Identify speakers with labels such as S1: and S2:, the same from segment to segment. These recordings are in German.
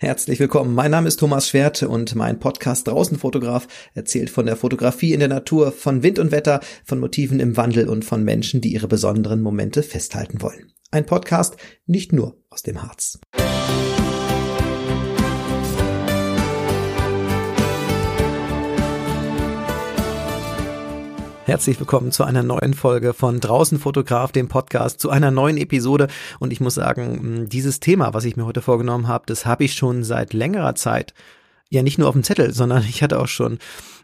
S1: Herzlich willkommen. Mein Name ist Thomas Schwert und mein Podcast Draußenfotograf erzählt von der Fotografie in der Natur, von Wind und Wetter, von Motiven im Wandel und von Menschen, die ihre besonderen Momente festhalten wollen. Ein Podcast nicht nur aus dem Harz. Herzlich willkommen zu einer neuen Folge von Draußen Fotograf, dem Podcast, zu einer neuen Episode. Und ich muss sagen, dieses Thema, was ich mir heute vorgenommen habe, das habe ich schon seit längerer Zeit ja nicht nur auf dem Zettel, sondern ich hatte auch schon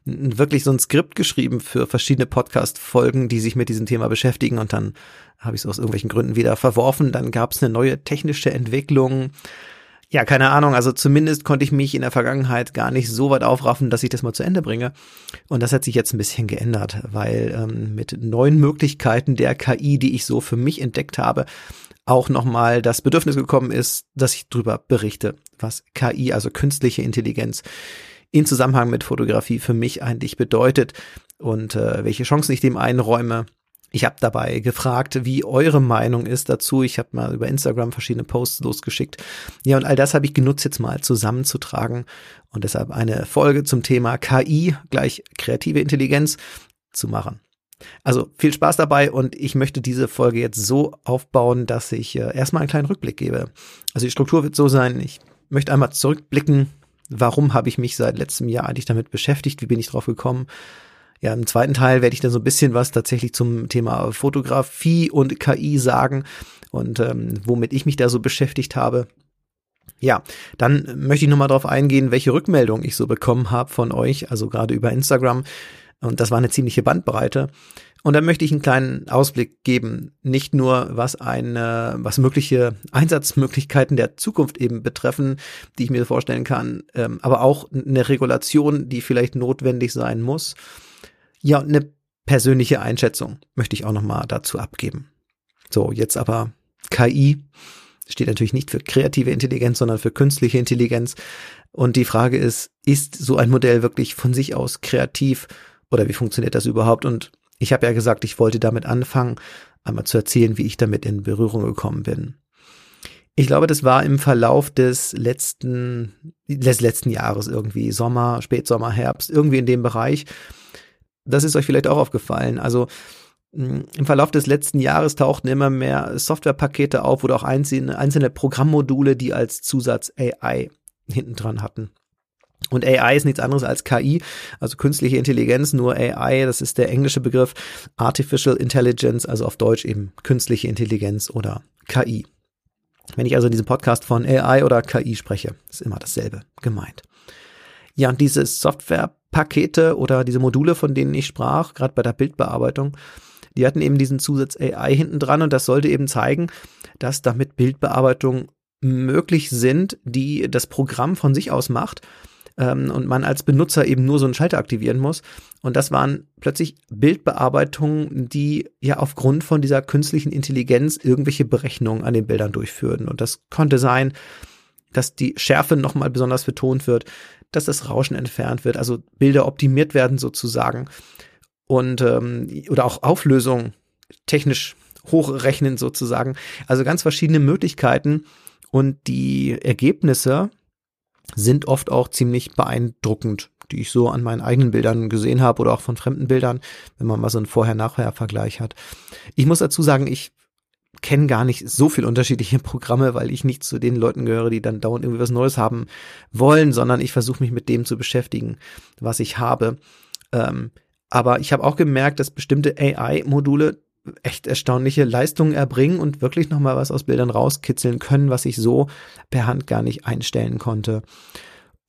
S1: wirklich so ein Skript geschrieben für verschiedene Podcast-Folgen, die sich mit diesem Thema beschäftigen und dann habe ich es aus irgendwelchen Gründen wieder verworfen. Dann gab es eine neue technische Entwicklung ja, keine Ahnung. Also zumindest konnte ich mich in der Vergangenheit gar nicht so weit aufraffen, dass ich das mal zu Ende bringe. Und das hat sich jetzt ein bisschen geändert, weil ähm, mit neuen Möglichkeiten der KI, die ich so für mich entdeckt habe, auch nochmal das Bedürfnis gekommen ist, dass ich drüber berichte, was KI, also künstliche Intelligenz, in Zusammenhang mit Fotografie für mich eigentlich bedeutet und äh, welche Chancen ich dem einräume ich habe dabei gefragt, wie eure Meinung ist dazu. Ich habe mal über Instagram verschiedene Posts losgeschickt. Ja, und all das habe ich genutzt, jetzt mal zusammenzutragen und deshalb eine Folge zum Thema KI gleich kreative Intelligenz zu machen. Also viel Spaß dabei und ich möchte diese Folge jetzt so aufbauen, dass ich äh, erstmal einen kleinen Rückblick gebe. Also die Struktur wird so sein, ich möchte einmal zurückblicken, warum habe ich mich seit letztem Jahr eigentlich damit beschäftigt, wie bin ich drauf gekommen, ja, im zweiten Teil werde ich dann so ein bisschen was tatsächlich zum Thema Fotografie und KI sagen und ähm, womit ich mich da so beschäftigt habe. Ja, dann möchte ich nochmal darauf eingehen, welche Rückmeldung ich so bekommen habe von euch, also gerade über Instagram. Und das war eine ziemliche Bandbreite. Und dann möchte ich einen kleinen Ausblick geben, nicht nur was eine, was mögliche Einsatzmöglichkeiten der Zukunft eben betreffen, die ich mir vorstellen kann, ähm, aber auch eine Regulation, die vielleicht notwendig sein muss ja, eine persönliche Einschätzung möchte ich auch nochmal dazu abgeben. So, jetzt aber KI steht natürlich nicht für kreative Intelligenz, sondern für künstliche Intelligenz. Und die Frage ist, ist so ein Modell wirklich von sich aus kreativ oder wie funktioniert das überhaupt? Und ich habe ja gesagt, ich wollte damit anfangen, einmal zu erzählen, wie ich damit in Berührung gekommen bin. Ich glaube, das war im Verlauf des letzten, des letzten Jahres irgendwie, Sommer, Spätsommer, Herbst, irgendwie in dem Bereich das ist euch vielleicht auch aufgefallen. Also hm, im Verlauf des letzten Jahres tauchten immer mehr Softwarepakete auf oder auch einzelne, einzelne Programmmodule, die als Zusatz AI hinten dran hatten. Und AI ist nichts anderes als KI, also künstliche Intelligenz, nur AI, das ist der englische Begriff Artificial Intelligence, also auf Deutsch eben künstliche Intelligenz oder KI. Wenn ich also in diesem Podcast von AI oder KI spreche, ist immer dasselbe gemeint. Ja, und diese Softwarepakete oder diese Module, von denen ich sprach, gerade bei der Bildbearbeitung, die hatten eben diesen Zusatz AI hinten dran und das sollte eben zeigen, dass damit Bildbearbeitung möglich sind, die das Programm von sich aus macht ähm, und man als Benutzer eben nur so einen Schalter aktivieren muss. Und das waren plötzlich Bildbearbeitungen, die ja aufgrund von dieser künstlichen Intelligenz irgendwelche Berechnungen an den Bildern durchführen. Und das konnte sein, dass die Schärfe nochmal besonders betont wird, dass das Rauschen entfernt wird, also Bilder optimiert werden sozusagen und ähm, oder auch Auflösung technisch hochrechnen sozusagen. Also ganz verschiedene Möglichkeiten und die Ergebnisse sind oft auch ziemlich beeindruckend, die ich so an meinen eigenen Bildern gesehen habe oder auch von fremden Bildern, wenn man mal so einen Vorher-Nachher-Vergleich hat. Ich muss dazu sagen, ich kenne gar nicht so viel unterschiedliche Programme, weil ich nicht zu den Leuten gehöre, die dann dauernd irgendwie was Neues haben wollen, sondern ich versuche mich mit dem zu beschäftigen, was ich habe. Ähm, aber ich habe auch gemerkt, dass bestimmte AI-Module echt erstaunliche Leistungen erbringen und wirklich nochmal was aus Bildern rauskitzeln können, was ich so per Hand gar nicht einstellen konnte.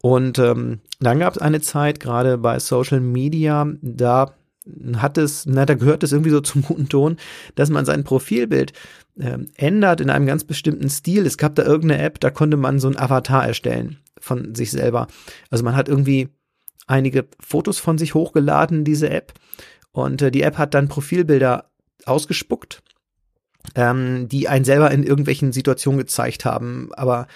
S1: Und ähm, dann gab es eine Zeit, gerade bei Social Media, da hat es, na, da gehört es irgendwie so zum guten Ton, dass man sein Profilbild äh, ändert in einem ganz bestimmten Stil. Es gab da irgendeine App, da konnte man so ein Avatar erstellen von sich selber. Also man hat irgendwie einige Fotos von sich hochgeladen, diese App. Und äh, die App hat dann Profilbilder ausgespuckt, ähm, die einen selber in irgendwelchen Situationen gezeigt haben, aber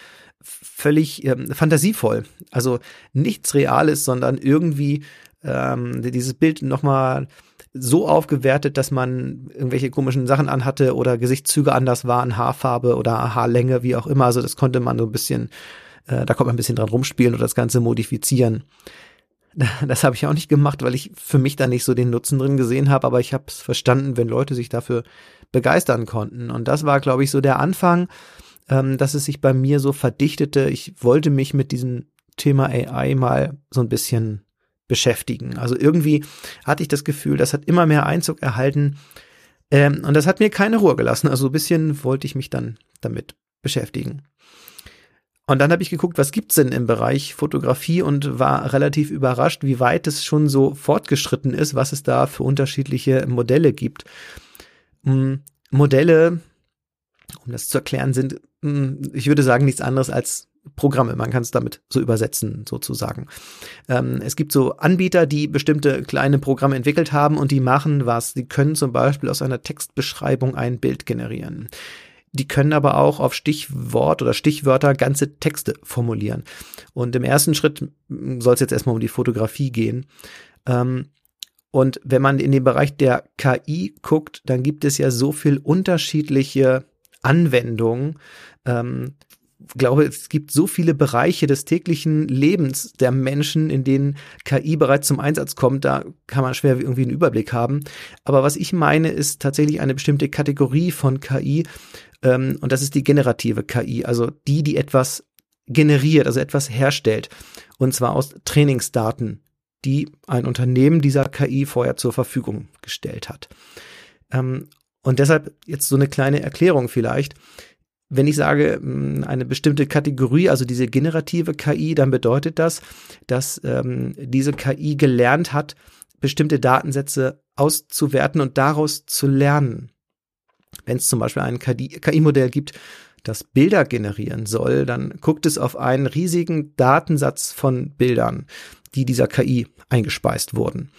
S1: völlig ähm, fantasievoll. Also nichts Reales, sondern irgendwie ähm, dieses Bild nochmal so aufgewertet, dass man irgendwelche komischen Sachen anhatte oder Gesichtszüge anders waren, Haarfarbe oder Haarlänge, wie auch immer. Also das konnte man so ein bisschen Äh, da kommt man ein bisschen dran rumspielen und das Ganze modifizieren. Das habe ich auch nicht gemacht, weil ich für mich da nicht so den Nutzen drin gesehen habe, aber ich habe es verstanden, wenn Leute sich dafür begeistern konnten. Und das war, glaube ich, so der Anfang, ähm, dass es sich bei mir so verdichtete. Ich wollte mich mit diesem Thema AI mal so ein bisschen beschäftigen. Also irgendwie hatte ich das Gefühl, das hat immer mehr Einzug erhalten. Ähm, und das hat mir keine Ruhe gelassen. Also ein bisschen wollte ich mich dann damit beschäftigen. Und dann habe ich geguckt, was gibt's denn im Bereich Fotografie und war relativ überrascht, wie weit es schon so fortgeschritten ist, was es da für unterschiedliche Modelle gibt. Hm, Modelle, um das zu erklären, sind, hm, ich würde sagen, nichts anderes als Programme. Man kann es damit so übersetzen, sozusagen. Ähm, es gibt so Anbieter, die bestimmte kleine Programme entwickelt haben und die machen was. Die können zum Beispiel aus einer Textbeschreibung ein Bild generieren. Die können aber auch auf Stichwort oder Stichwörter ganze Texte formulieren. Und im ersten Schritt soll es jetzt erstmal um die Fotografie gehen. Ähm, und wenn man in den Bereich der KI guckt, dann gibt es ja so viel unterschiedliche Anwendungen. Ähm, glaube, es gibt so viele Bereiche des täglichen Lebens der Menschen, in denen KI bereits zum Einsatz kommt, da kann man schwer irgendwie einen Überblick haben. Aber was ich meine, ist tatsächlich eine bestimmte Kategorie von KI, ähm, und das ist die generative KI, also die, die etwas generiert, also etwas herstellt. Und zwar aus Trainingsdaten, die ein Unternehmen dieser KI vorher zur Verfügung gestellt hat. Ähm, und deshalb jetzt so eine kleine Erklärung vielleicht. Wenn ich sage, mm, eine bestimmte Kategorie, also diese generative KI, dann bedeutet das, dass ähm, diese KI gelernt hat, bestimmte Datensätze auszuwerten und daraus zu lernen. Wenn es zum Beispiel ein KI-Modell gibt, das Bilder generieren soll, dann guckt es auf einen riesigen Datensatz von Bildern, die dieser KI eingespeist wurden.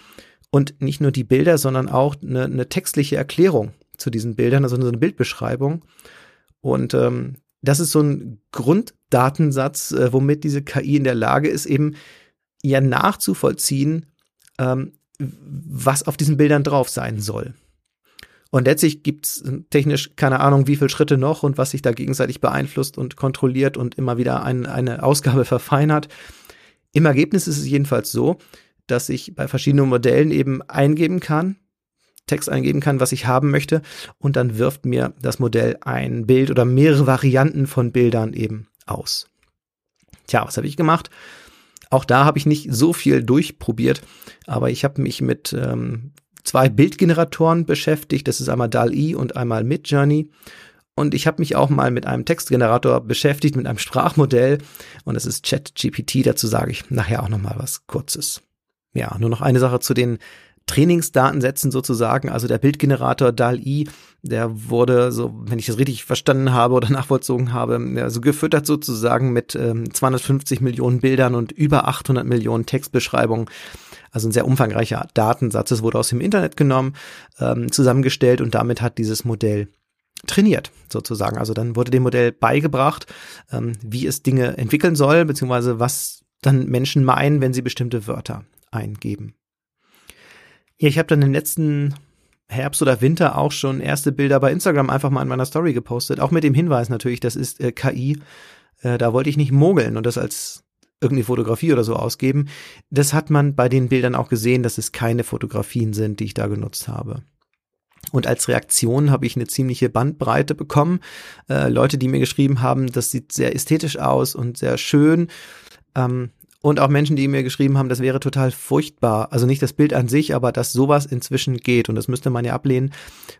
S1: Und nicht nur die Bilder, sondern auch eine, eine textliche Erklärung zu diesen Bildern, also eine Bildbeschreibung. Und ähm, das ist so ein Grunddatensatz, äh, womit diese KI in der Lage ist, eben ja nachzuvollziehen, ähm, was auf diesen Bildern drauf sein soll. Und letztlich gibt's technisch keine Ahnung, wie viele Schritte noch und was sich da gegenseitig beeinflusst und kontrolliert und immer wieder ein, eine Ausgabe verfeinert. Im Ergebnis ist es jedenfalls so, dass ich bei verschiedenen Modellen eben eingeben kann, Text eingeben kann, was ich haben möchte, und dann wirft mir das Modell ein Bild oder mehrere Varianten von Bildern eben aus. Tja, was habe ich gemacht? Auch da habe ich nicht so viel durchprobiert, aber ich habe mich mit ähm, zwei Bildgeneratoren beschäftigt. Das ist einmal DAL-E und einmal Midjourney. Und ich habe mich auch mal mit einem Textgenerator beschäftigt, mit einem Sprachmodell. Und das ist ChatGPT. Dazu sage ich nachher auch noch mal was Kurzes. Ja, nur noch eine Sache zu den Trainingsdatensätzen sozusagen. Also der Bildgenerator DAL-E, der wurde so, wenn ich das richtig verstanden habe oder nachvollzogen habe, also gefüttert sozusagen mit ähm, 250 Millionen Bildern und über 800 Millionen Textbeschreibungen. Also ein sehr umfangreicher Datensatz. Es wurde aus dem Internet genommen, ähm, zusammengestellt und damit hat dieses Modell trainiert sozusagen. Also dann wurde dem Modell beigebracht, ähm, wie es Dinge entwickeln soll, beziehungsweise was dann Menschen meinen, wenn sie bestimmte Wörter eingeben. Ja, ich habe dann im letzten Herbst oder Winter auch schon erste Bilder bei Instagram einfach mal in meiner Story gepostet, auch mit dem Hinweis natürlich, das ist äh, KI. Äh, da wollte ich nicht mogeln und das als irgendeine Fotografie oder so ausgeben. Das hat man bei den Bildern auch gesehen, dass es keine Fotografien sind, die ich da genutzt habe. Und als Reaktion habe ich eine ziemliche Bandbreite bekommen. Äh, Leute, die mir geschrieben haben, das sieht sehr ästhetisch aus und sehr schön. Ähm, und auch Menschen, die mir geschrieben haben, das wäre total furchtbar. Also nicht das Bild an sich, aber dass sowas inzwischen geht. Und das müsste man ja ablehnen.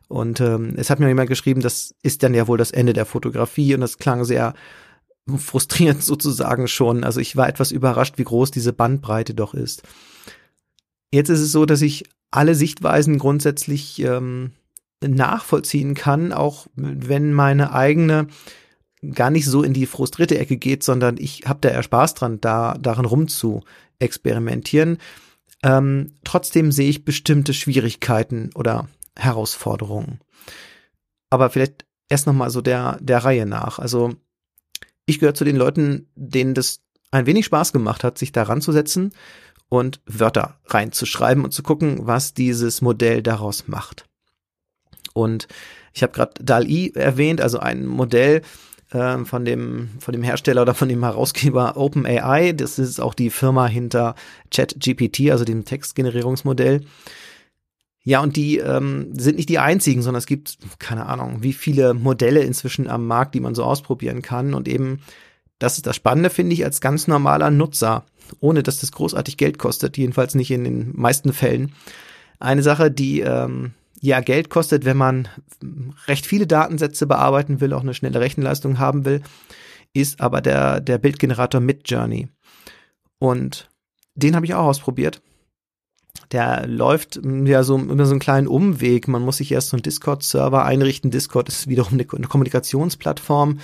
S1: Und ähm, es hat mir jemand geschrieben, das ist dann ja wohl das Ende der Fotografie. Und das klang sehr frustrierend sozusagen schon. Also ich war etwas überrascht, wie groß diese Bandbreite doch ist. Jetzt ist es so, dass ich alle Sichtweisen grundsätzlich ähm, nachvollziehen kann, auch wenn meine eigene gar nicht so in die frustrierte Ecke geht, sondern ich habe da eher Spaß dran, da darin rum zu experimentieren. Ähm, trotzdem sehe ich bestimmte Schwierigkeiten oder Herausforderungen. Aber vielleicht erst noch mal so der der Reihe nach. Also ich gehöre zu den Leuten, denen das ein wenig Spaß gemacht hat, sich da ranzusetzen und Wörter reinzuschreiben und zu gucken, was dieses Modell daraus macht. Und ich habe gerade DAL-I erwähnt, also ein Modell, äh, von dem von dem Hersteller oder von dem Herausgeber OpenAI. Das ist auch die Firma hinter ChatGPT, also dem Textgenerierungsmodell. Ja, und die ähm, sind nicht die einzigen, sondern es gibt, keine Ahnung, wie viele Modelle inzwischen am Markt, die man so ausprobieren kann. Und eben, das ist das Spannende, finde ich, als ganz normaler Nutzer, ohne dass das großartig Geld kostet, jedenfalls nicht in den meisten Fällen. Eine Sache, die ähm, ja Geld kostet, wenn man recht viele Datensätze bearbeiten will, auch eine schnelle Rechenleistung haben will, ist aber der, der Bildgenerator Midjourney. Und den habe ich auch ausprobiert der läuft mm, ja so über so einen kleinen Umweg. Man muss sich erst so einen Discord-Server einrichten. Discord ist wiederum eine, eine Kommunikationsplattform.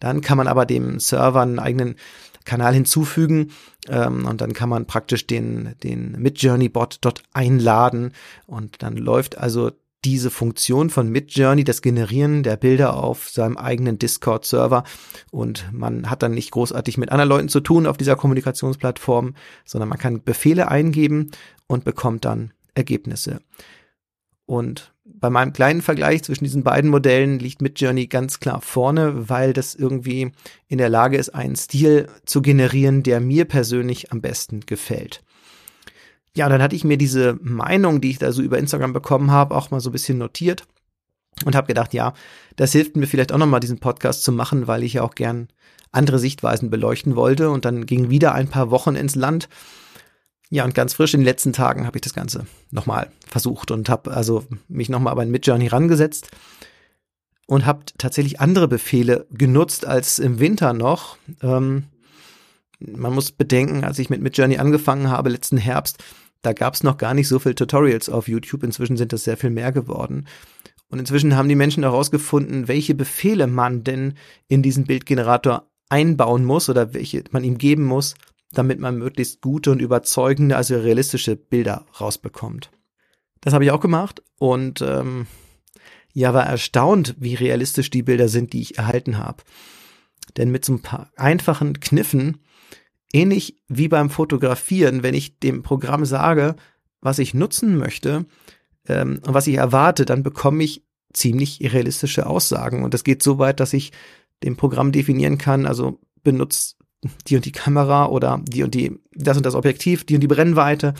S1: Dann kann man aber dem Server einen eigenen Kanal hinzufügen ähm, und dann kann man praktisch den, den Midjourney-Bot dort einladen und dann läuft also diese Funktion von Midjourney, das Generieren der Bilder auf seinem eigenen Discord-Server und man hat dann nicht großartig mit anderen Leuten zu tun auf dieser Kommunikationsplattform, sondern man kann Befehle eingeben und bekommt dann Ergebnisse. Und bei meinem kleinen Vergleich zwischen diesen beiden Modellen liegt Midjourney ganz klar vorne, weil das irgendwie in der Lage ist, einen Stil zu generieren, der mir persönlich am besten gefällt. Ja, dann hatte ich mir diese Meinung, die ich da so über Instagram bekommen habe, auch mal so ein bisschen notiert und habe gedacht, ja, das hilft mir vielleicht auch nochmal diesen Podcast zu machen, weil ich ja auch gern andere Sichtweisen beleuchten wollte. Und dann ging wieder ein paar Wochen ins Land. Ja, und ganz frisch in den letzten Tagen habe ich das Ganze nochmal versucht und habe also mich nochmal bei Midjourney rangesetzt und habe tatsächlich andere Befehle genutzt als im Winter noch. Ähm, man muss bedenken, als ich mit Midjourney angefangen habe letzten Herbst, da gab es noch gar nicht so viel Tutorials auf YouTube. Inzwischen sind das sehr viel mehr geworden. Und inzwischen haben die Menschen herausgefunden, welche Befehle man denn in diesen Bildgenerator einbauen muss oder welche man ihm geben muss, damit man möglichst gute und überzeugende, also realistische Bilder rausbekommt. Das habe ich auch gemacht und ähm, ja, war erstaunt, wie realistisch die Bilder sind, die ich erhalten habe. Denn mit so ein paar einfachen Kniffen ähnlich wie beim Fotografieren, wenn ich dem Programm sage, was ich nutzen möchte ähm, und was ich erwarte, dann bekomme ich ziemlich realistische Aussagen. Und das geht so weit, dass ich dem Programm definieren kann, also benutzt die und die Kamera oder die und die, das und das Objektiv, die und die Brennweite.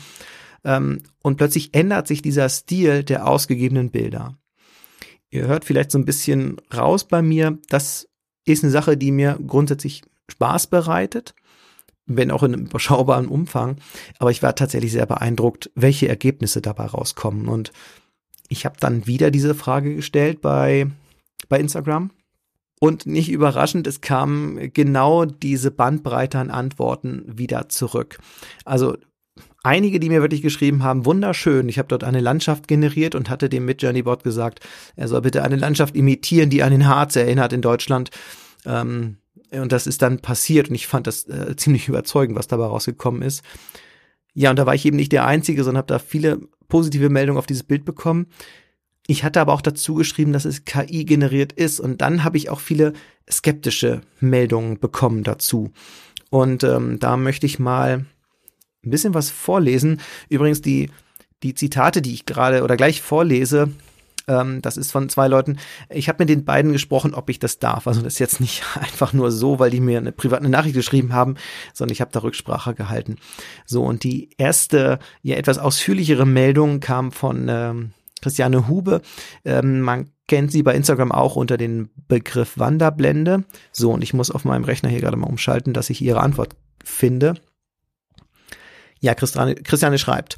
S1: Ähm, und plötzlich ändert sich dieser Stil der ausgegebenen Bilder. Ihr hört vielleicht so ein bisschen raus bei mir. Das ist eine Sache, die mir grundsätzlich Spaß bereitet wenn auch in einem überschaubaren Umfang. Aber ich war tatsächlich sehr beeindruckt, welche Ergebnisse dabei rauskommen. Und ich habe dann wieder diese Frage gestellt bei, bei Instagram. Und nicht überraschend, es kam genau diese Bandbreite an Antworten wieder zurück. Also einige, die mir wirklich geschrieben haben, wunderschön. Ich habe dort eine Landschaft generiert und hatte dem Midjourney Bot gesagt, er soll bitte eine Landschaft imitieren, die an den Harz erinnert in Deutschland. Ähm, und das ist dann passiert und ich fand das äh, ziemlich überzeugend, was dabei rausgekommen ist. Ja, und da war ich eben nicht der Einzige, sondern habe da viele positive Meldungen auf dieses Bild bekommen. Ich hatte aber auch dazu geschrieben, dass es KI generiert ist und dann habe ich auch viele skeptische Meldungen bekommen dazu. Und ähm, da möchte ich mal ein bisschen was vorlesen. Übrigens die die Zitate, die ich gerade oder gleich vorlese, ähm, das ist von zwei Leuten. Ich habe mit den beiden gesprochen, ob ich das darf. Also das ist jetzt nicht einfach nur so, weil die mir eine private Nachricht geschrieben haben, sondern ich habe da Rücksprache gehalten. So, und die erste, ja etwas ausführlichere Meldung kam von ähm, Christiane Hube. Ähm, man kennt sie bei Instagram auch unter dem Begriff Wanderblende. So, und ich muss auf meinem Rechner hier gerade mal umschalten, dass ich ihre Antwort finde. Ja, Christiane, Christiane schreibt,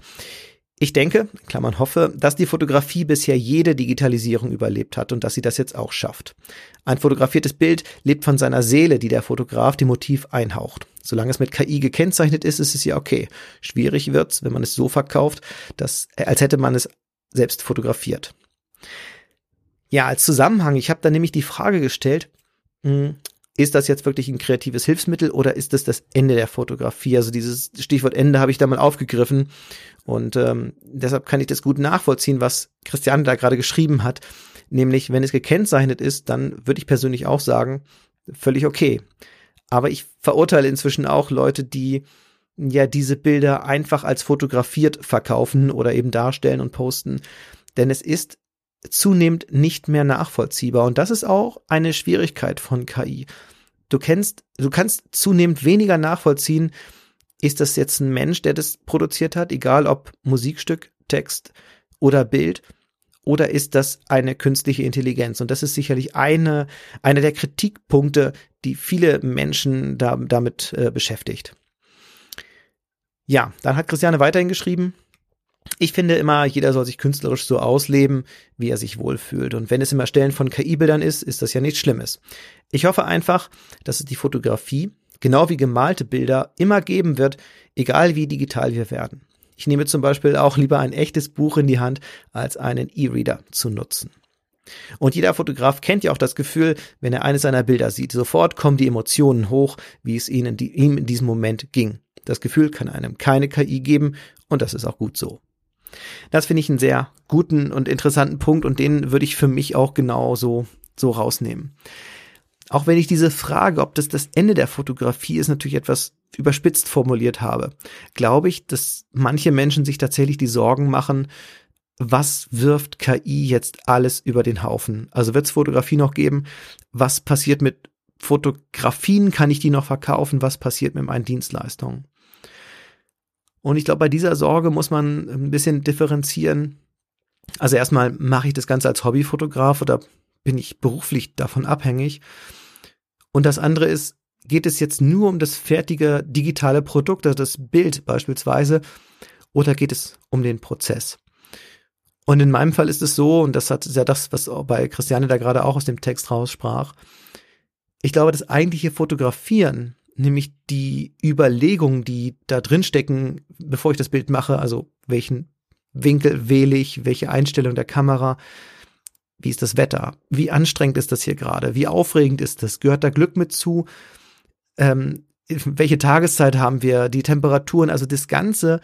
S1: ich denke, Klammern hoffe, dass die Fotografie bisher jede Digitalisierung überlebt hat und dass sie das jetzt auch schafft. Ein fotografiertes Bild lebt von seiner Seele, die der Fotograf dem Motiv einhaucht. Solange es mit KI gekennzeichnet ist, ist es ja okay. Schwierig wird's, wenn man es so verkauft, dass, äh, als hätte man es selbst fotografiert. Ja, als Zusammenhang, ich habe da nämlich die Frage gestellt, hm, ist das jetzt wirklich ein kreatives Hilfsmittel oder ist das das Ende der Fotografie? Also dieses Stichwort Ende habe ich da mal aufgegriffen und ähm, deshalb kann ich das gut nachvollziehen, was Christiane da gerade geschrieben hat. Nämlich, wenn es gekennzeichnet ist, dann würde ich persönlich auch sagen, völlig okay. Aber ich verurteile inzwischen auch Leute, die ja diese Bilder einfach als fotografiert verkaufen oder eben darstellen und posten. Denn es ist zunehmend nicht mehr nachvollziehbar. Und das ist auch eine Schwierigkeit von KI. Du kennst, du kannst zunehmend weniger nachvollziehen, ist das jetzt ein Mensch, der das produziert hat, egal ob Musikstück, Text oder Bild, oder ist das eine künstliche Intelligenz? Und das ist sicherlich eine, einer der Kritikpunkte, die viele Menschen da, damit äh, beschäftigt. Ja, dann hat Christiane weiterhin geschrieben, ich finde immer, jeder soll sich künstlerisch so ausleben, wie er sich wohlfühlt. Und wenn es im Erstellen von KI-Bildern ist, ist das ja nichts Schlimmes. Ich hoffe einfach, dass es die Fotografie, genau wie gemalte Bilder, immer geben wird, egal wie digital wir werden. Ich nehme zum Beispiel auch lieber ein echtes Buch in die Hand, als einen E-Reader zu nutzen. Und jeder Fotograf kennt ja auch das Gefühl, wenn er eines seiner Bilder sieht. Sofort kommen die Emotionen hoch, wie es ihm in diesem Moment ging. Das Gefühl kann einem keine KI geben und das ist auch gut so. Das finde ich einen sehr guten und interessanten Punkt und den würde ich für mich auch genauso so rausnehmen. Auch wenn ich diese Frage, ob das das Ende der Fotografie ist, natürlich etwas überspitzt formuliert habe, glaube ich, dass manche Menschen sich tatsächlich die Sorgen machen, was wirft KI jetzt alles über den Haufen? Also wird es Fotografie noch geben? Was passiert mit Fotografien? Kann ich die noch verkaufen? Was passiert mit meinen Dienstleistungen? Und ich glaube, bei dieser Sorge muss man ein bisschen differenzieren. Also erstmal mache ich das Ganze als Hobbyfotograf oder bin ich beruflich davon abhängig? Und das andere ist, geht es jetzt nur um das fertige digitale Produkt, also das Bild beispielsweise, oder geht es um den Prozess? Und in meinem Fall ist es so, und das hat ja das, was bei Christiane da gerade auch aus dem Text raussprach. Ich glaube, das eigentliche Fotografieren nämlich die Überlegungen, die da drin stecken, bevor ich das Bild mache, also welchen Winkel wähle ich, welche Einstellung der Kamera, wie ist das Wetter, wie anstrengend ist das hier gerade, wie aufregend ist das, gehört da Glück mit zu, ähm, welche Tageszeit haben wir, die Temperaturen, also das ganze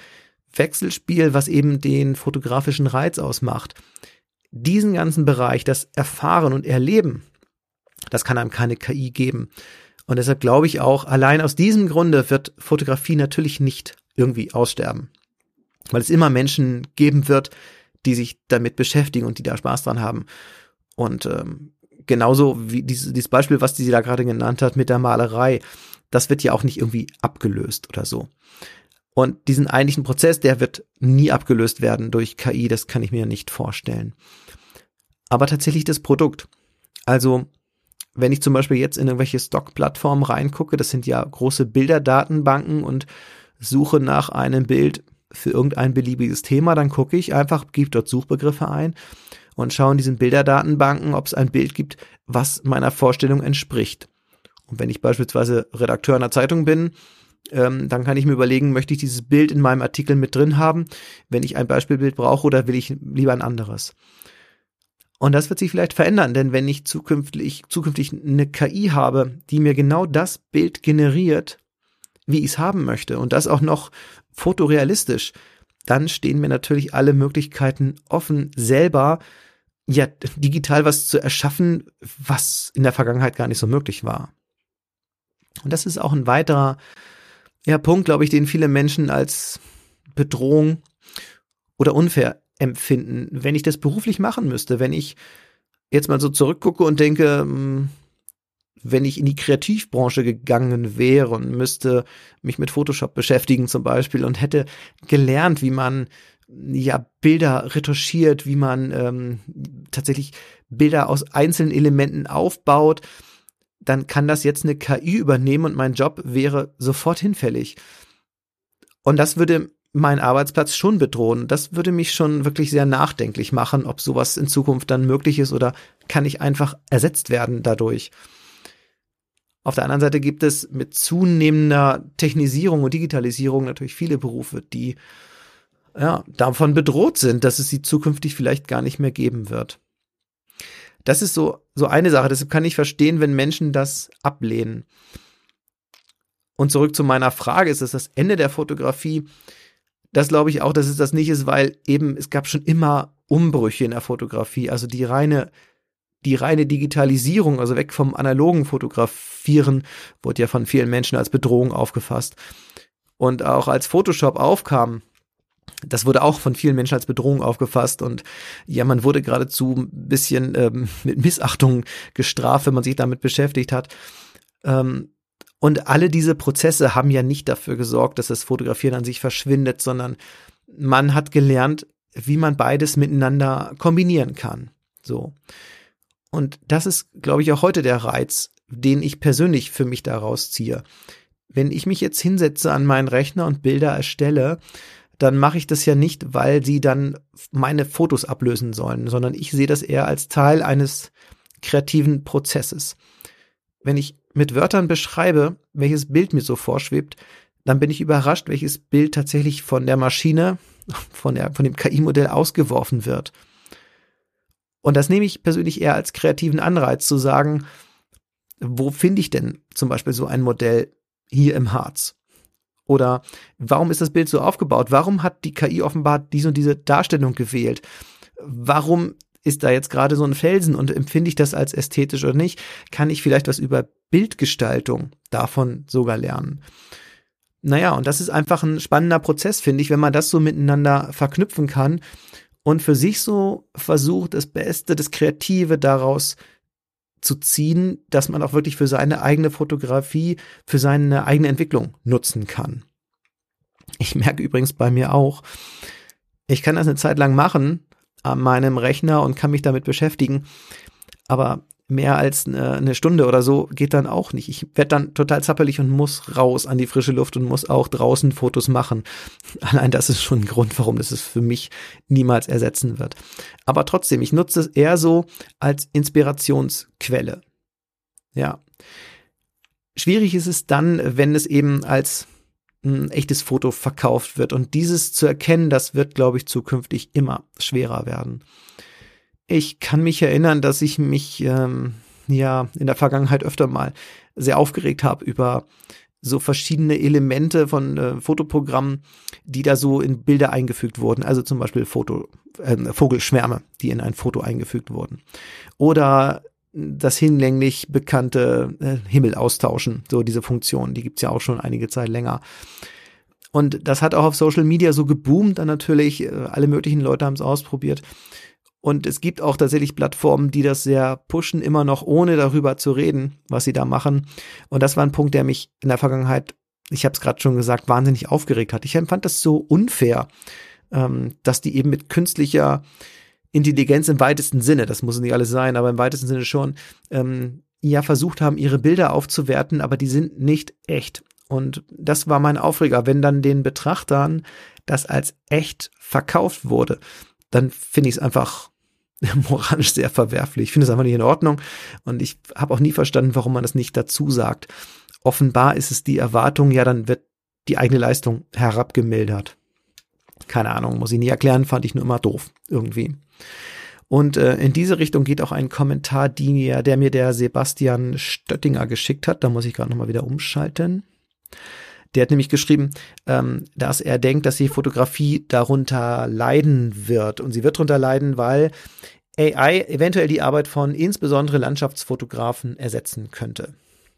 S1: Wechselspiel, was eben den fotografischen Reiz ausmacht. Diesen ganzen Bereich, das Erfahren und Erleben, das kann einem keine KI geben. Und deshalb glaube ich auch, allein aus diesem Grunde wird Fotografie natürlich nicht irgendwie aussterben. Weil es immer Menschen geben wird, die sich damit beschäftigen und die da Spaß dran haben. Und ähm, genauso wie dieses, dieses Beispiel, was sie da gerade genannt hat mit der Malerei, das wird ja auch nicht irgendwie abgelöst oder so. Und diesen eigentlichen Prozess, der wird nie abgelöst werden durch KI, das kann ich mir nicht vorstellen. Aber tatsächlich das Produkt. Also wenn ich zum Beispiel jetzt in irgendwelche Stock-Plattformen reingucke, das sind ja große Bilderdatenbanken und suche nach einem Bild für irgendein beliebiges Thema, dann gucke ich einfach, gebe dort Suchbegriffe ein und schaue in diesen Bilderdatenbanken, ob es ein Bild gibt, was meiner Vorstellung entspricht. Und wenn ich beispielsweise Redakteur einer Zeitung bin, ähm, dann kann ich mir überlegen, möchte ich dieses Bild in meinem Artikel mit drin haben, wenn ich ein Beispielbild brauche oder will ich lieber ein anderes. Und das wird sich vielleicht verändern, denn wenn ich zukünftig, zukünftig eine KI habe, die mir genau das Bild generiert, wie ich es haben möchte und das auch noch fotorealistisch, dann stehen mir natürlich alle Möglichkeiten offen, selber ja digital was zu erschaffen, was in der Vergangenheit gar nicht so möglich war. Und das ist auch ein weiterer ja, Punkt, glaube ich, den viele Menschen als Bedrohung oder unfair empfinden, wenn ich das beruflich machen müsste, wenn ich jetzt mal so zurückgucke und denke, hm, wenn ich in die Kreativbranche gegangen wäre und müsste mich mit Photoshop beschäftigen zum Beispiel und hätte gelernt, wie man ja Bilder retuschiert, wie man ähm, tatsächlich Bilder aus einzelnen Elementen aufbaut, dann kann das jetzt eine KI übernehmen und mein Job wäre sofort hinfällig. Und das würde meinen Arbeitsplatz schon bedrohen. Das würde mich schon wirklich sehr nachdenklich machen, ob sowas in Zukunft dann möglich ist oder kann ich einfach ersetzt werden dadurch. Auf der anderen Seite gibt es mit zunehmender Technisierung und Digitalisierung natürlich viele Berufe, die ja, davon bedroht sind, dass es sie zukünftig vielleicht gar nicht mehr geben wird. Das ist so, so eine Sache. Deshalb kann ich verstehen, wenn Menschen das ablehnen. Und zurück zu meiner Frage, ist es das Ende der Fotografie? Das glaube ich auch, dass es das nicht ist, weil eben es gab schon immer Umbrüche in der Fotografie. Also die reine, die reine Digitalisierung, also weg vom analogen Fotografieren, wurde ja von vielen Menschen als Bedrohung aufgefasst. Und auch als Photoshop aufkam, das wurde auch von vielen Menschen als Bedrohung aufgefasst und ja, man wurde geradezu ein bisschen ähm, mit Missachtung gestraft, wenn man sich damit beschäftigt hat. Ähm, und alle diese Prozesse haben ja nicht dafür gesorgt, dass das Fotografieren an sich verschwindet, sondern man hat gelernt, wie man beides miteinander kombinieren kann. So. Und das ist, glaube ich, auch heute der Reiz, den ich persönlich für mich daraus ziehe. Wenn ich mich jetzt hinsetze an meinen Rechner und Bilder erstelle, dann mache ich das ja nicht, weil sie dann meine Fotos ablösen sollen, sondern ich sehe das eher als Teil eines kreativen Prozesses. Wenn ich mit Wörtern beschreibe, welches Bild mir so vorschwebt, dann bin ich überrascht, welches Bild tatsächlich von der Maschine, von, der, von dem KI-Modell ausgeworfen wird. Und das nehme ich persönlich eher als kreativen Anreiz zu sagen, wo finde ich denn zum Beispiel so ein Modell hier im Harz? Oder warum ist das Bild so aufgebaut? Warum hat die KI offenbar diese und diese Darstellung gewählt? Warum ist da jetzt gerade so ein Felsen und empfinde ich das als ästhetisch oder nicht? Kann ich vielleicht was über Bildgestaltung davon sogar lernen? Naja, und das ist einfach ein spannender Prozess, finde ich, wenn man das so miteinander verknüpfen kann und für sich so versucht, das Beste, das Kreative daraus zu ziehen, dass man auch wirklich für seine eigene Fotografie, für seine eigene Entwicklung nutzen kann. Ich merke übrigens bei mir auch, ich kann das eine Zeit lang machen an meinem Rechner und kann mich damit beschäftigen, aber mehr als eine, Stunde oder so geht dann auch nicht. Ich werde dann total zappelig und muss raus an die frische Luft und muss auch draußen Fotos machen. Allein das ist schon ein Grund, warum das es für mich niemals ersetzen wird. Aber trotzdem, ich nutze es eher so als Inspirationsquelle. Ja. Schwierig ist es dann, wenn es eben als ein echtes Foto verkauft wird. Und dieses zu erkennen, das wird, glaube ich, zukünftig immer schwerer werden. Ich kann mich erinnern, dass ich mich ähm, ja in der Vergangenheit öfter mal sehr aufgeregt habe über so verschiedene Elemente von äh, Fotoprogrammen, die da so in Bilder eingefügt wurden. Also zum Beispiel Foto, äh, Vogelschwärme, die in ein Foto eingefügt wurden. Oder das hinlänglich bekannte äh, Himmel austauschen, so diese Funktion, die gibt's ja auch schon einige Zeit länger. Und das hat auch auf Social Media so geboomt, dann natürlich, äh, alle möglichen Leute haben es ausprobiert. Und es gibt auch tatsächlich Plattformen, die das sehr pushen, immer noch ohne darüber zu reden, was sie da machen. Und das war ein Punkt, der mich in der Vergangenheit, ich habe es gerade schon gesagt, wahnsinnig aufgeregt hat. Ich empfand das so unfair, ähm, dass die eben mit künstlicher Intelligenz im weitesten Sinne, das muss nicht alles sein, aber im weitesten Sinne schon, ähm, ja versucht haben, ihre Bilder aufzuwerten, aber die sind nicht echt. Und das war mein Aufreger, wenn dann den Betrachtern das als echt verkauft wurde, dann finde ich es einfach moralisch sehr verwerflich. Ich finde es einfach nicht in Ordnung und ich habe auch nie verstanden, warum man das nicht dazu sagt. Offenbar ist es die Erwartung, ja, dann wird die eigene Leistung herabgemildert. Keine Ahnung, muss ich nie erklären, fand ich nur immer doof irgendwie. Und äh, in diese Richtung geht auch ein Kommentar, die mir, der mir der Sebastian Stöttinger geschickt hat. Da muss ich gerade nochmal wieder umschalten. Der hat nämlich geschrieben, ähm, dass er denkt, dass die Fotografie darunter leiden wird. Und sie wird darunter leiden, weil AI eventuell die Arbeit von insbesondere Landschaftsfotografen ersetzen könnte.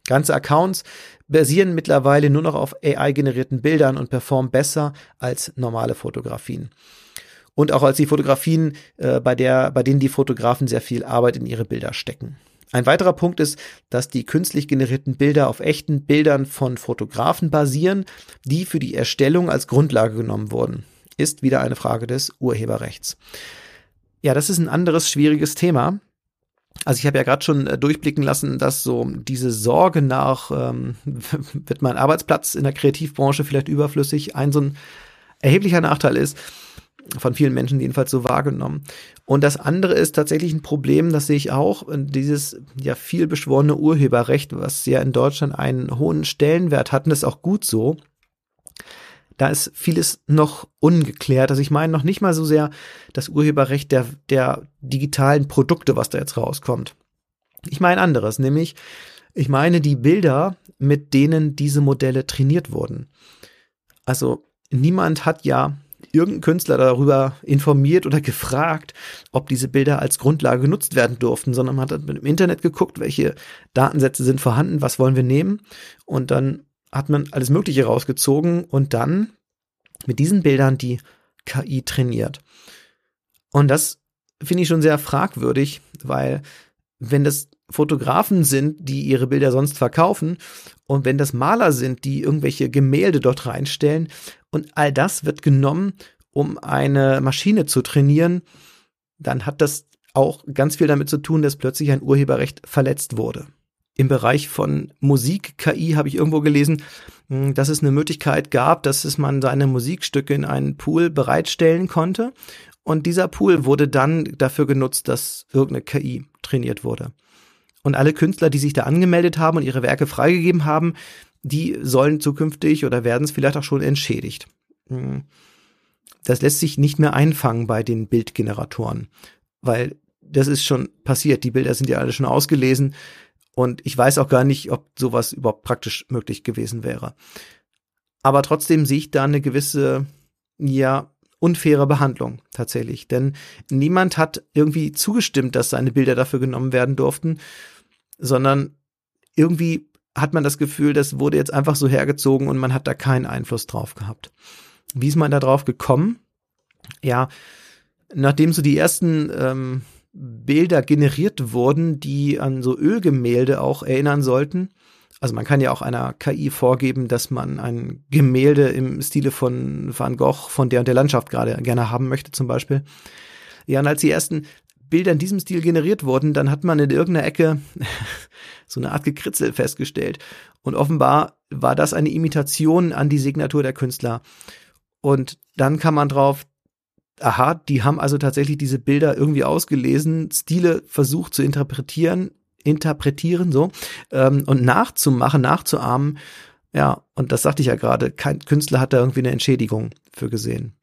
S1: Ganze Accounts basieren mittlerweile nur noch auf AI-generierten Bildern und performen besser als normale Fotografien. Und auch als die Fotografien, äh, bei, der, bei denen die Fotografen sehr viel Arbeit in ihre Bilder stecken. Ein weiterer Punkt ist, dass die künstlich generierten Bilder auf echten Bildern von Fotografen basieren, die für die Erstellung als Grundlage genommen wurden. Ist wieder eine Frage des Urheberrechts. Ja, das ist ein anderes schwieriges Thema. Also ich habe ja gerade schon äh, durchblicken lassen, dass so diese Sorge nach, ähm, wird mein Arbeitsplatz in der Kreativbranche vielleicht überflüssig, ein so ein erheblicher Nachteil ist von vielen Menschen jedenfalls so wahrgenommen. Und das andere ist tatsächlich ein Problem, das sehe ich auch, dieses ja viel beschworene Urheberrecht, was ja in Deutschland einen hohen Stellenwert hat, und das ist auch gut so. Da ist vieles noch ungeklärt. Also ich meine noch nicht mal so sehr das Urheberrecht der, der digitalen Produkte, was da jetzt rauskommt. Ich meine anderes, nämlich ich meine die Bilder, mit denen diese Modelle trainiert wurden. Also niemand hat ja irgendein Künstler darüber informiert oder gefragt, ob diese Bilder als Grundlage genutzt werden durften, sondern man hat im Internet geguckt, welche Datensätze sind vorhanden, was wollen wir nehmen und dann hat man alles Mögliche rausgezogen und dann mit diesen Bildern, die KI trainiert. Und das finde ich schon sehr fragwürdig, weil wenn das Fotografen sind, die ihre Bilder sonst verkaufen und wenn das Maler sind, die irgendwelche Gemälde dort reinstellen und all das wird genommen, um eine Maschine zu trainieren, dann hat das auch ganz viel damit zu tun, dass plötzlich ein Urheberrecht verletzt wurde. Im Bereich von Musik-KI habe ich irgendwo gelesen, hm, dass es eine Möglichkeit gab, dass es man seine Musikstücke in einen Pool bereitstellen konnte. Und dieser Pool wurde dann dafür genutzt, dass irgendeine KI trainiert wurde. Und alle Künstler, die sich da angemeldet haben und ihre Werke freigegeben haben, die sollen zukünftig oder werden es vielleicht auch schon entschädigt. Hm. Das lässt sich nicht mehr einfangen bei den Bildgeneratoren, weil das ist schon passiert. Die Bilder sind ja alle schon ausgelesen und ich weiß auch gar nicht, ob sowas überhaupt praktisch möglich gewesen wäre. Aber trotzdem sehe ich da eine gewisse, ja, unfaire Behandlung tatsächlich. Denn niemand hat irgendwie zugestimmt, dass seine Bilder dafür genommen werden durften, sondern irgendwie hat man das Gefühl, das wurde jetzt einfach so hergezogen und man hat da keinen Einfluss drauf gehabt. Wie ist man da drauf gekommen? Ja, nachdem so die ersten ähm, Bilder generiert wurden, die an so Ölgemälde auch erinnern sollten. Also man kann ja auch einer KI vorgeben, dass man ein Gemälde im Stile von Van Gogh von der und der Landschaft gerade gerne haben möchte zum Beispiel. Ja, und als die ersten Bilder in diesem Stil generiert wurden, dann hat man in irgendeiner Ecke so eine Art Gekritzel festgestellt. Und offenbar war das eine Imitation an die Signatur der Künstler. Und dann kam man drauf, aha, die haben also tatsächlich diese Bilder irgendwie ausgelesen, Stile versucht zu interpretieren, interpretieren so ähm, und nachzumachen, nachzuahmen. Ja, und das sagte ich ja gerade, kein Künstler hat da irgendwie eine Entschädigung für gesehen.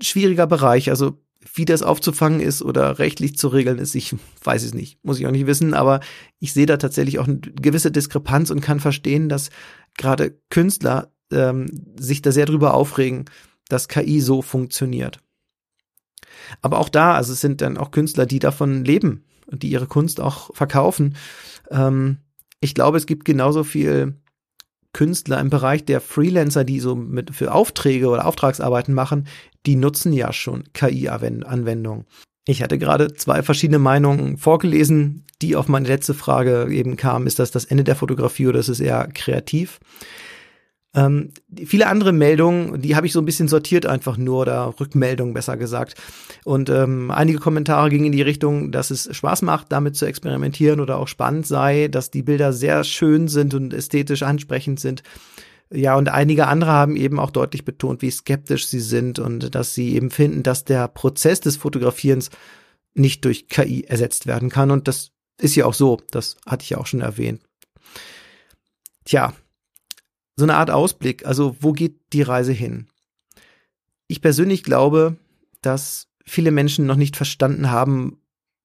S1: Schwieriger Bereich, also wie das aufzufangen ist oder rechtlich zu regeln ist, ich weiß es nicht, muss ich auch nicht wissen, aber ich sehe da tatsächlich auch eine gewisse Diskrepanz und kann verstehen, dass gerade Künstler ähm, sich da sehr drüber aufregen, dass KI so funktioniert. Aber auch da, also es sind dann auch Künstler, die davon leben und die ihre Kunst auch verkaufen. Ähm, ich glaube, es gibt genauso viel Künstler im Bereich der Freelancer, die so mit für Aufträge oder Auftragsarbeiten machen, die nutzen ja schon KI-Anwendungen. Ich hatte gerade zwei verschiedene Meinungen vorgelesen, die auf meine letzte Frage eben kamen. Ist das das Ende der Fotografie oder ist es eher kreativ? Ähm, viele andere Meldungen, die habe ich so ein bisschen sortiert einfach nur oder Rückmeldungen besser gesagt. Und ähm, einige Kommentare gingen in die Richtung, dass es Spaß macht, damit zu experimentieren oder auch spannend sei, dass die Bilder sehr schön sind und ästhetisch ansprechend sind. Ja, und einige andere haben eben auch deutlich betont, wie skeptisch sie sind und dass sie eben finden, dass der Prozess des Fotografierens nicht durch KI ersetzt werden kann. Und das ist ja auch so, das hatte ich ja auch schon erwähnt. Tja, so eine Art Ausblick. Also wo geht die Reise hin? Ich persönlich glaube, dass viele Menschen noch nicht verstanden haben,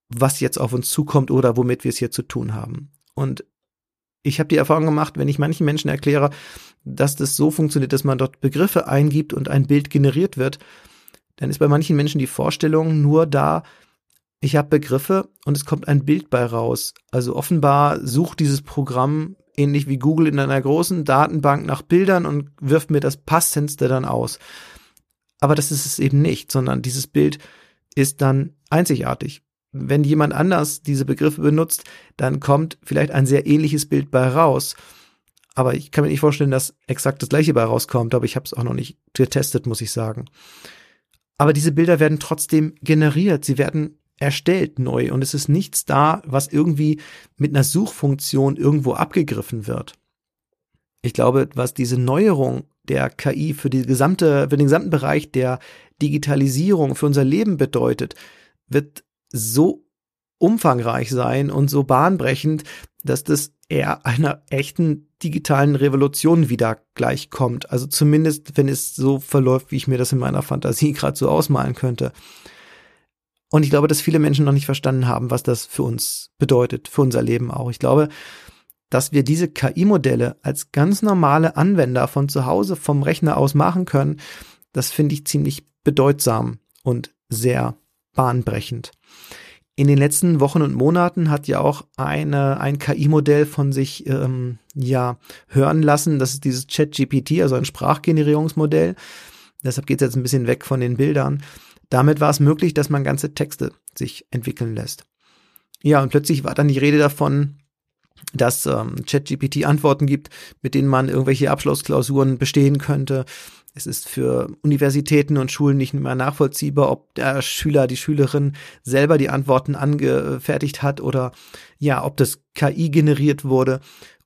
S1: was jetzt auf uns zukommt oder womit wir es hier zu tun haben. Und ich habe die Erfahrung gemacht, wenn ich manchen Menschen erkläre, dass das so funktioniert, dass man dort Begriffe eingibt und ein Bild generiert wird, dann ist bei manchen Menschen die Vorstellung nur da, ich habe Begriffe und es kommt ein Bild bei raus. Also offenbar sucht dieses Programm ähnlich wie Google in einer großen Datenbank nach Bildern und wirft mir das passendste dann aus. Aber das ist es eben nicht, sondern dieses Bild ist dann einzigartig. Wenn jemand anders diese Begriffe benutzt, dann kommt vielleicht ein sehr ähnliches Bild bei raus. Aber ich kann mir nicht vorstellen, dass exakt das gleiche bei rauskommt, aber ich habe es auch noch nicht getestet, muss ich sagen. Aber diese Bilder werden trotzdem generiert, sie werden erstellt neu und es ist nichts da, was irgendwie mit einer Suchfunktion irgendwo abgegriffen wird. Ich glaube, was diese Neuerung der KI für die gesamte, für den gesamten Bereich der Digitalisierung für unser Leben bedeutet, wird so umfangreich sein und so bahnbrechend, dass das eher einer echten digitalen Revolution wieder gleichkommt. Also zumindest, wenn es so verläuft, wie ich mir das in meiner Fantasie gerade so ausmalen könnte. Und ich glaube, dass viele Menschen noch nicht verstanden haben, was das für uns bedeutet, für unser Leben auch. Ich glaube, dass wir diese KI-Modelle als ganz normale Anwender von zu Hause vom Rechner aus machen können, das finde ich ziemlich bedeutsam und sehr bahnbrechend. In den letzten Wochen und Monaten hat ja auch eine, ein KI-Modell von sich ähm, ja hören lassen. Das ist dieses ChatGPT, also ein Sprachgenerierungsmodell Deshalb geht es jetzt ein bisschen weg von den Bildern. Damit war es möglich, dass man ganze Texte sich entwickeln lässt. Ja, und plötzlich war dann die Rede davon, dass ähm, ChatGPT Antworten gibt, mit denen man irgendwelche Abschlussklausuren bestehen könnte. Es ist für Universitäten und Schulen nicht mehr nachvollziehbar, ob der Schüler, die Schülerin selber die Antworten angefertigt hat oder ja, ob das KI generiert wurde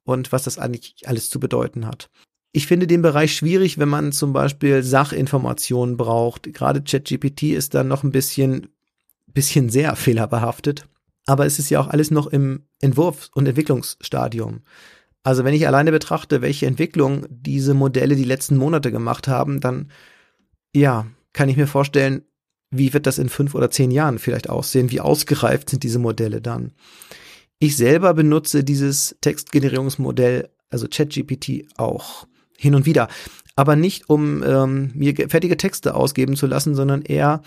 S1: und was das eigentlich alles zu bedeuten hat. Ich finde den Bereich schwierig, wenn man zum Beispiel Sachinformationen braucht. Gerade ChatGPT ist dann noch ein bisschen, bisschen sehr fehlerbehaftet. Aber es ist ja auch alles noch im Entwurfs- und Entwicklungsstadium. Also wenn ich alleine betrachte, welche Entwicklung diese Modelle die letzten Monate gemacht haben, dann ja, kann ich mir vorstellen, wie wird das in fünf oder zehn Jahren vielleicht aussehen? Wie ausgereift sind diese Modelle dann? Ich selber benutze dieses Textgenerierungsmodell, also ChatGPT, auch hin und wieder. Aber nicht, um ähm, mir fertige Texte ausgeben zu lassen, sondern eher,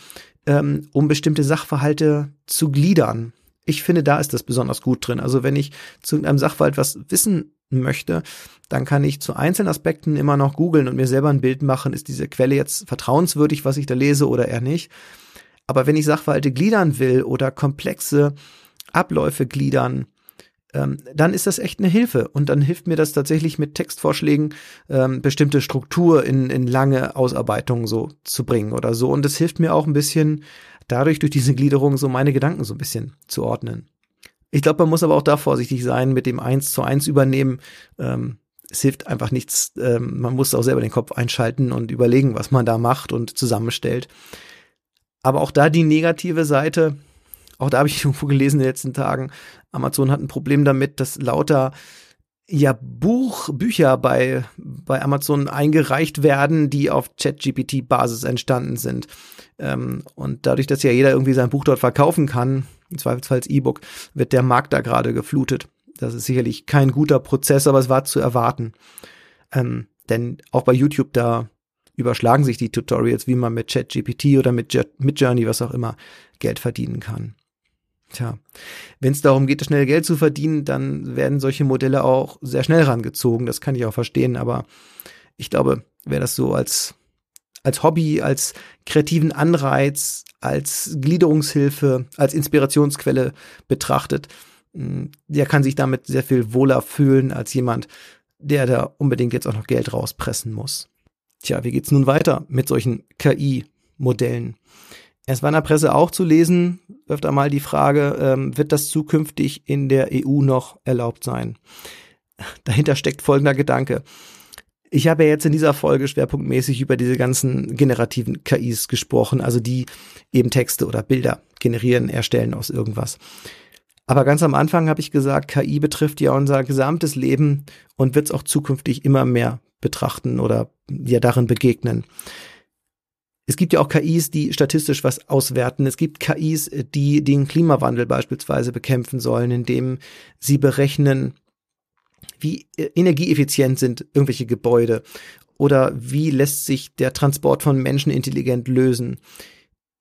S1: ähm, um bestimmte Sachverhalte zu gliedern. Ich finde, da ist das besonders gut drin. Also wenn ich zu einem Sachverhalt was wissen möchte, dann kann ich zu einzelnen Aspekten immer noch googeln und mir selber ein Bild machen, ist diese Quelle jetzt vertrauenswürdig, was ich da lese oder eher nicht. Aber wenn ich Sachverhalte gliedern will oder komplexe Abläufe gliedern, ähm, dann ist das echt eine Hilfe. Und dann hilft mir das tatsächlich mit Textvorschlägen, ähm, bestimmte Struktur in, in lange Ausarbeitungen so zu bringen oder so. Und es hilft mir auch ein bisschen, dadurch durch diese Gliederung so meine Gedanken so ein bisschen zu ordnen. Ich glaube, man muss aber auch da vorsichtig sein mit dem Eins zu eins übernehmen. Ähm, es hilft einfach nichts. Ähm, man muss auch selber den Kopf einschalten und überlegen, was man da macht und zusammenstellt. Aber auch da die negative Seite, auch da habe ich irgendwo gelesen in den letzten Tagen, Amazon hat ein Problem damit, dass lauter ja Buch, Bücher bei, bei Amazon eingereicht werden, die auf ChatGPT-Basis entstanden sind. Ähm, und dadurch, dass ja jeder irgendwie sein Buch dort verkaufen kann, im Zweifelsfall E-Book, wird der Markt da gerade geflutet. Das ist sicherlich kein guter Prozess, aber es war zu erwarten. Ähm, denn auch bei YouTube, da überschlagen sich die Tutorials, wie man mit ChatGPT oder mit Midjourney, was auch immer, Geld verdienen kann. Tja, wenn es darum geht, schnell Geld zu verdienen, dann werden solche Modelle auch sehr schnell rangezogen. Das kann ich auch verstehen, aber ich glaube, wer das so als als Hobby, als kreativen Anreiz, als Gliederungshilfe, als Inspirationsquelle betrachtet, mm, der kann sich damit sehr viel wohler fühlen als jemand, der da unbedingt jetzt auch noch Geld rauspressen muss. Tja, wie geht's nun weiter mit solchen KI-Modellen? Es war in der Presse auch zu lesen, öfter mal die Frage, ähm, wird das zukünftig in der EU noch erlaubt sein? Dahinter steckt folgender Gedanke. Ich habe ja jetzt in dieser Folge schwerpunktmäßig über diese ganzen generativen KIs gesprochen, also die eben Texte oder Bilder generieren, erstellen aus irgendwas. Aber ganz am Anfang habe ich gesagt, KI betrifft ja unser gesamtes Leben und wird es auch zukünftig immer mehr betrachten oder ja darin begegnen. Es gibt ja auch KIs, die statistisch was auswerten. Es gibt KIs, die den Klimawandel beispielsweise bekämpfen sollen, indem sie berechnen, wie energieeffizient sind irgendwelche Gebäude oder wie lässt sich der Transport von Menschen intelligent lösen?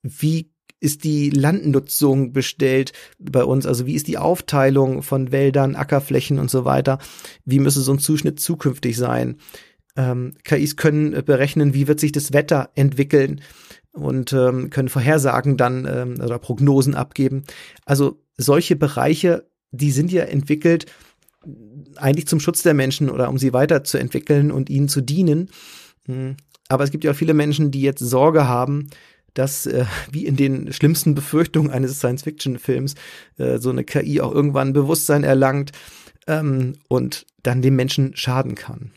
S1: Wie ist die Landnutzung bestellt bei uns? Also wie ist die Aufteilung von Wäldern, Ackerflächen und so weiter? Wie müsste so ein Zuschnitt zukünftig sein? Ähm, KIs können äh, berechnen, wie wird sich das Wetter entwickeln und ähm, können Vorhersagen dann ähm, oder Prognosen abgeben. Also solche Bereiche, die sind ja entwickelt, eigentlich zum Schutz der Menschen oder um sie weiterzuentwickeln und ihnen zu dienen. Hm. Aber es gibt ja auch viele Menschen, die jetzt Sorge haben, dass, äh, wie in den schlimmsten Befürchtungen eines Science-Fiction-Films, äh, so eine KI auch irgendwann Bewusstsein erlangt ähm, und dann dem Menschen schaden kann.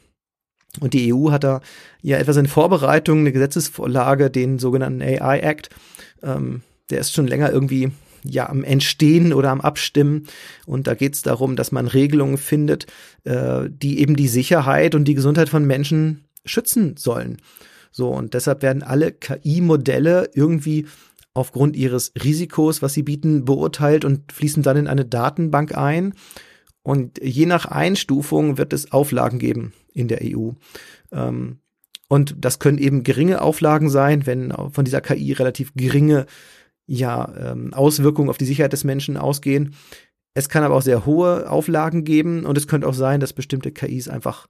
S1: Und die EU hat da ja etwas in Vorbereitung, eine Gesetzesvorlage, den sogenannten AI Act. Ähm, der ist schon länger irgendwie ja am Entstehen oder am Abstimmen. Und da geht es darum, dass man Regelungen findet, äh, die eben die Sicherheit und die Gesundheit von Menschen schützen sollen. So, und deshalb werden alle KI-Modelle irgendwie aufgrund ihres Risikos, was sie bieten, beurteilt und fließen dann in eine Datenbank ein. Und je nach Einstufung wird es Auflagen geben in der EU. Ähm, und das können eben geringe Auflagen sein, wenn von dieser KI relativ geringe ja, ähm, Auswirkungen auf die Sicherheit des Menschen ausgehen. Es kann aber auch sehr hohe Auflagen geben und es könnte auch sein, dass bestimmte KIs einfach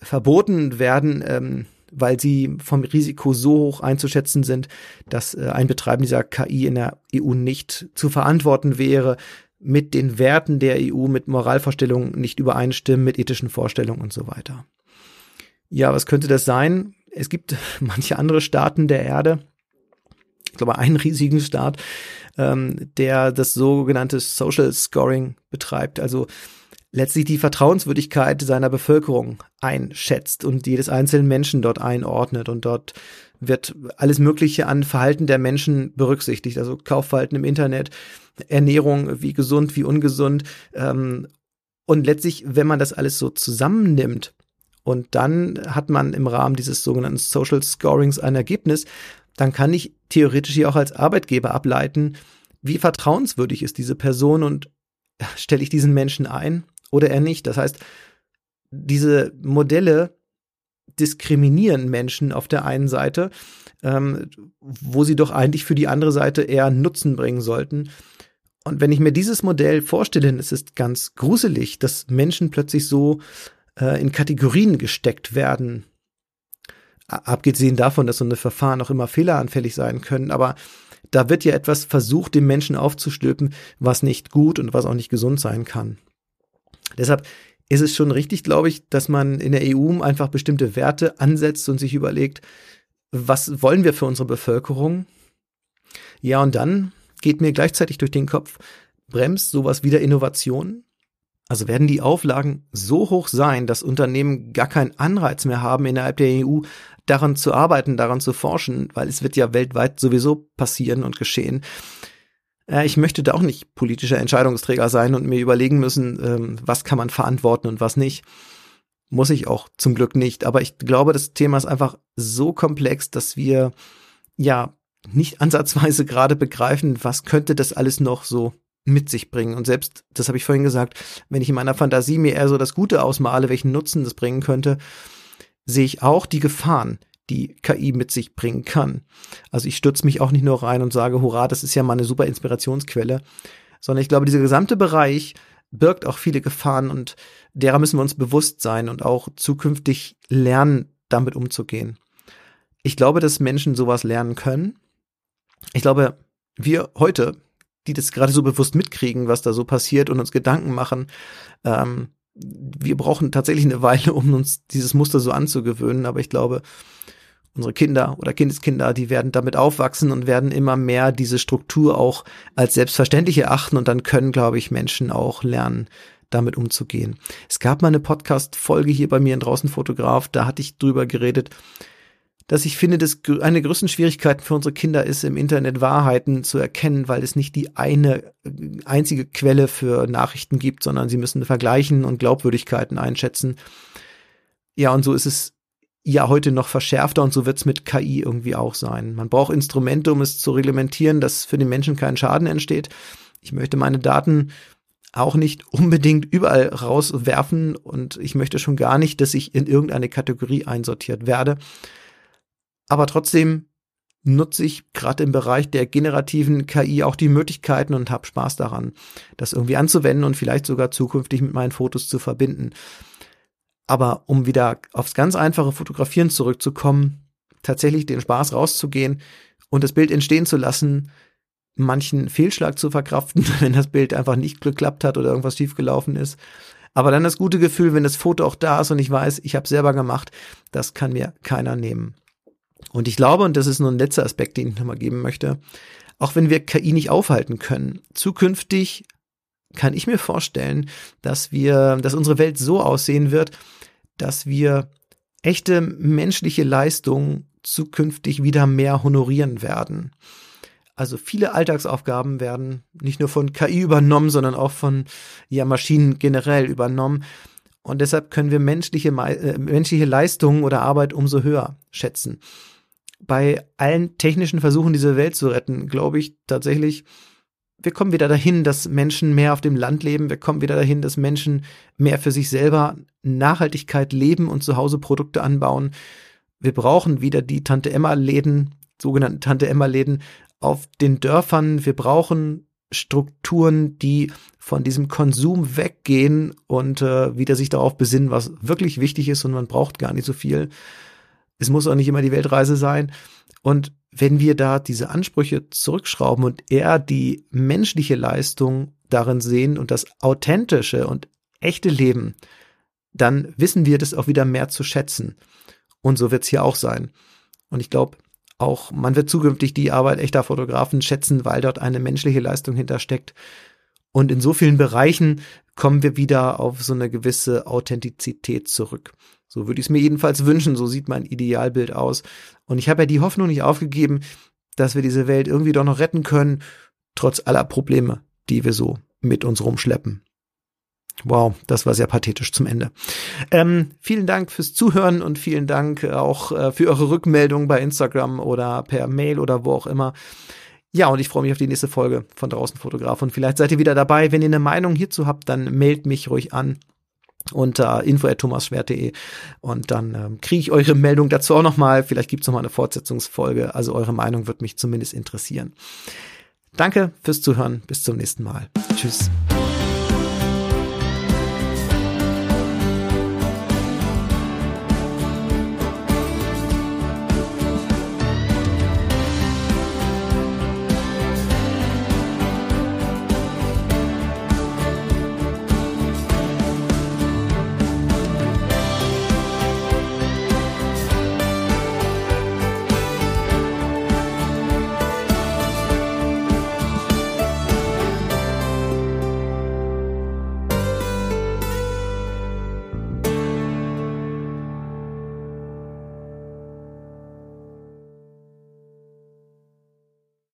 S1: verboten werden, ähm, weil sie vom Risiko so hoch einzuschätzen sind, dass äh, ein Betreiben dieser KI in der EU nicht zu verantworten wäre, mit den Werten der EU, mit Moralvorstellungen nicht übereinstimmen, mit ethischen Vorstellungen und so weiter. Ja, was könnte das sein? Es gibt manche andere Staaten der Erde, ich glaube einen riesigen Staat, ähm, der das sogenannte Social Scoring betreibt, also letztlich die Vertrauenswürdigkeit seiner Bevölkerung einschätzt und jedes einzelnen Menschen dort einordnet und dort wird alles Mögliche an Verhalten der Menschen berücksichtigt, also Kaufverhalten im Internet, Ernährung, wie gesund, wie ungesund. Ähm, und letztlich, wenn man das alles so zusammennimmt und dann hat man im Rahmen dieses sogenannten Social Scorings ein Ergebnis, dann kann ich theoretisch hier auch als Arbeitgeber ableiten, wie vertrauenswürdig ist diese Person und stelle ich diesen Menschen ein oder eher nicht. Das heißt, diese Modelle diskriminieren Menschen auf der einen Seite, ähm, wo sie doch eigentlich für die andere Seite eher Nutzen bringen sollten. Und wenn ich mir dieses Modell vorstelle, dann ist es ganz gruselig, dass Menschen plötzlich so äh, in Kategorien gesteckt werden. Abgesehen davon, dass so eine Verfahren auch immer fehleranfällig sein können, aber da wird ja etwas versucht, dem Menschen aufzustülpen, was nicht gut und was auch nicht gesund sein kann. Deshalb ist es schon richtig, glaube ich, dass man in der EU einfach bestimmte Werte ansetzt und sich überlegt, was wollen wir für unsere Bevölkerung? Ja, und dann geht mir gleichzeitig durch den Kopf, bremst sowas wieder Innovation? Also werden die Auflagen so hoch sein, dass Unternehmen gar keinen Anreiz mehr haben, innerhalb der EU daran zu arbeiten, daran zu forschen, weil es wird ja weltweit sowieso passieren und geschehen. Äh, ich möchte da auch nicht politischer Entscheidungsträger sein und mir überlegen müssen, ähm, was kann man verantworten und was nicht. Muss ich auch zum Glück nicht. Aber ich glaube, das Thema ist einfach so komplex, dass wir ja nicht ansatzweise gerade begreifen, was könnte das alles noch so mit sich bringen. Und selbst, das habe ich vorhin gesagt, wenn ich in meiner Fantasie mir eher so das Gute ausmale, welchen Nutzen das bringen könnte, sehe ich auch die Gefahren, die KI mit sich bringen kann. Also ich stürze mich auch nicht nur rein und sage, hurra, das ist ja mal eine super Inspirationsquelle, sondern ich glaube, dieser gesamte Bereich birgt auch viele Gefahren und derer müssen wir uns bewusst sein und auch zukünftig lernen, damit umzugehen. Ich glaube, dass Menschen sowas lernen können. Ich glaube, wir heute, die das gerade so bewusst mitkriegen, was da so passiert und uns Gedanken machen, ähm, wir brauchen tatsächlich eine Weile, um uns dieses Muster so anzugewöhnen, aber ich glaube, unsere Kinder oder Kindeskinder, die werden damit aufwachsen und werden immer mehr diese Struktur auch als selbstverständlich erachten und dann können, glaube ich, Menschen auch lernen, damit umzugehen. Es gab mal eine Podcast-Folge hier bei mir in Draußen Fotograf, da hatte ich drüber geredet, dass ich finde, dass eine der größten Schwierigkeiten für unsere Kinder ist, im Internet Wahrheiten zu erkennen, weil es nicht die eine äh, einzige Quelle für Nachrichten gibt, sondern sie müssen vergleichen und Glaubwürdigkeiten einschätzen. Ja, und so ist es ja heute noch verschärfter und so wird es mit KI irgendwie auch sein. Man braucht Instrumente, um es zu reglementieren, dass für den Menschen kein Schaden entsteht. Ich möchte meine Daten auch nicht unbedingt überall rauswerfen und ich möchte schon gar nicht, dass ich in irgendeine Kategorie einsortiert werde. Aber trotzdem nutze ich gerade im Bereich der generativen KI auch die Möglichkeiten und habe Spaß daran, das irgendwie anzuwenden und vielleicht sogar zukünftig mit meinen Fotos zu verbinden. Aber um wieder aufs ganz einfache Fotografieren zurückzukommen, tatsächlich den Spaß rauszugehen und das Bild entstehen zu lassen, manchen Fehlschlag zu verkraften, wenn das Bild einfach nicht geklappt hat oder irgendwas schiefgelaufen ist. Aber dann das gute Gefühl, wenn das Foto auch da ist und ich weiß, ich habe selber gemacht, das kann mir keiner nehmen. Und ich glaube, und das ist nur ein letzter Aspekt, den ich nochmal geben möchte, auch wenn wir KI nicht aufhalten können, zukünftig kann ich mir vorstellen, dass wir, dass unsere Welt so aussehen wird, dass wir echte menschliche Leistung zukünftig wieder mehr honorieren werden. Also viele Alltagsaufgaben werden nicht nur von KI übernommen, sondern auch von ja, Maschinen generell übernommen. Und deshalb können wir menschliche, äh, menschliche Leistungen oder Arbeit umso höher schätzen. Bei allen technischen Versuchen, diese Welt zu retten, glaube ich tatsächlich, wir kommen wieder dahin, dass Menschen mehr auf dem Land leben. Wir kommen wieder dahin, dass Menschen mehr für sich selber Nachhaltigkeit leben und zu Hause Produkte anbauen. Wir brauchen wieder die Tante Emma Läden, sogenannten Tante Emma Läden auf den Dörfern. Wir brauchen Strukturen, die von diesem Konsum weggehen und äh, wieder sich darauf besinnen, was wirklich wichtig ist und man braucht gar nicht so viel. Es muss auch nicht immer die Weltreise sein. Und wenn wir da diese Ansprüche zurückschrauben und eher die menschliche Leistung darin sehen und das authentische und echte Leben, dann wissen wir das auch wieder mehr zu schätzen. Und so wird es hier auch sein. Und ich glaube, auch man wird zukünftig die Arbeit echter Fotografen schätzen, weil dort eine menschliche Leistung hintersteckt. Und in so vielen Bereichen kommen wir wieder auf so eine gewisse Authentizität zurück. So würde ich es mir jedenfalls wünschen, so sieht mein Idealbild aus. Und ich habe ja die Hoffnung nicht aufgegeben, dass wir diese Welt irgendwie doch noch retten können, trotz aller Probleme, die wir so mit uns rumschleppen. Wow, das war sehr pathetisch zum Ende. Ähm, vielen Dank fürs Zuhören und vielen Dank auch äh, für eure Rückmeldung bei Instagram oder per Mail oder wo auch immer. Ja, und ich freue mich auf die nächste Folge von Draußen Fotograf. Und vielleicht seid ihr wieder dabei. Wenn ihr eine Meinung hierzu habt, dann meldet mich ruhig an unter info.thomasschwert.de und dann ähm, kriege ich eure Meldung dazu auch nochmal. Vielleicht gibt es nochmal eine Fortsetzungsfolge. Also eure Meinung wird mich zumindest interessieren. Danke fürs Zuhören. Bis zum nächsten Mal. Tschüss.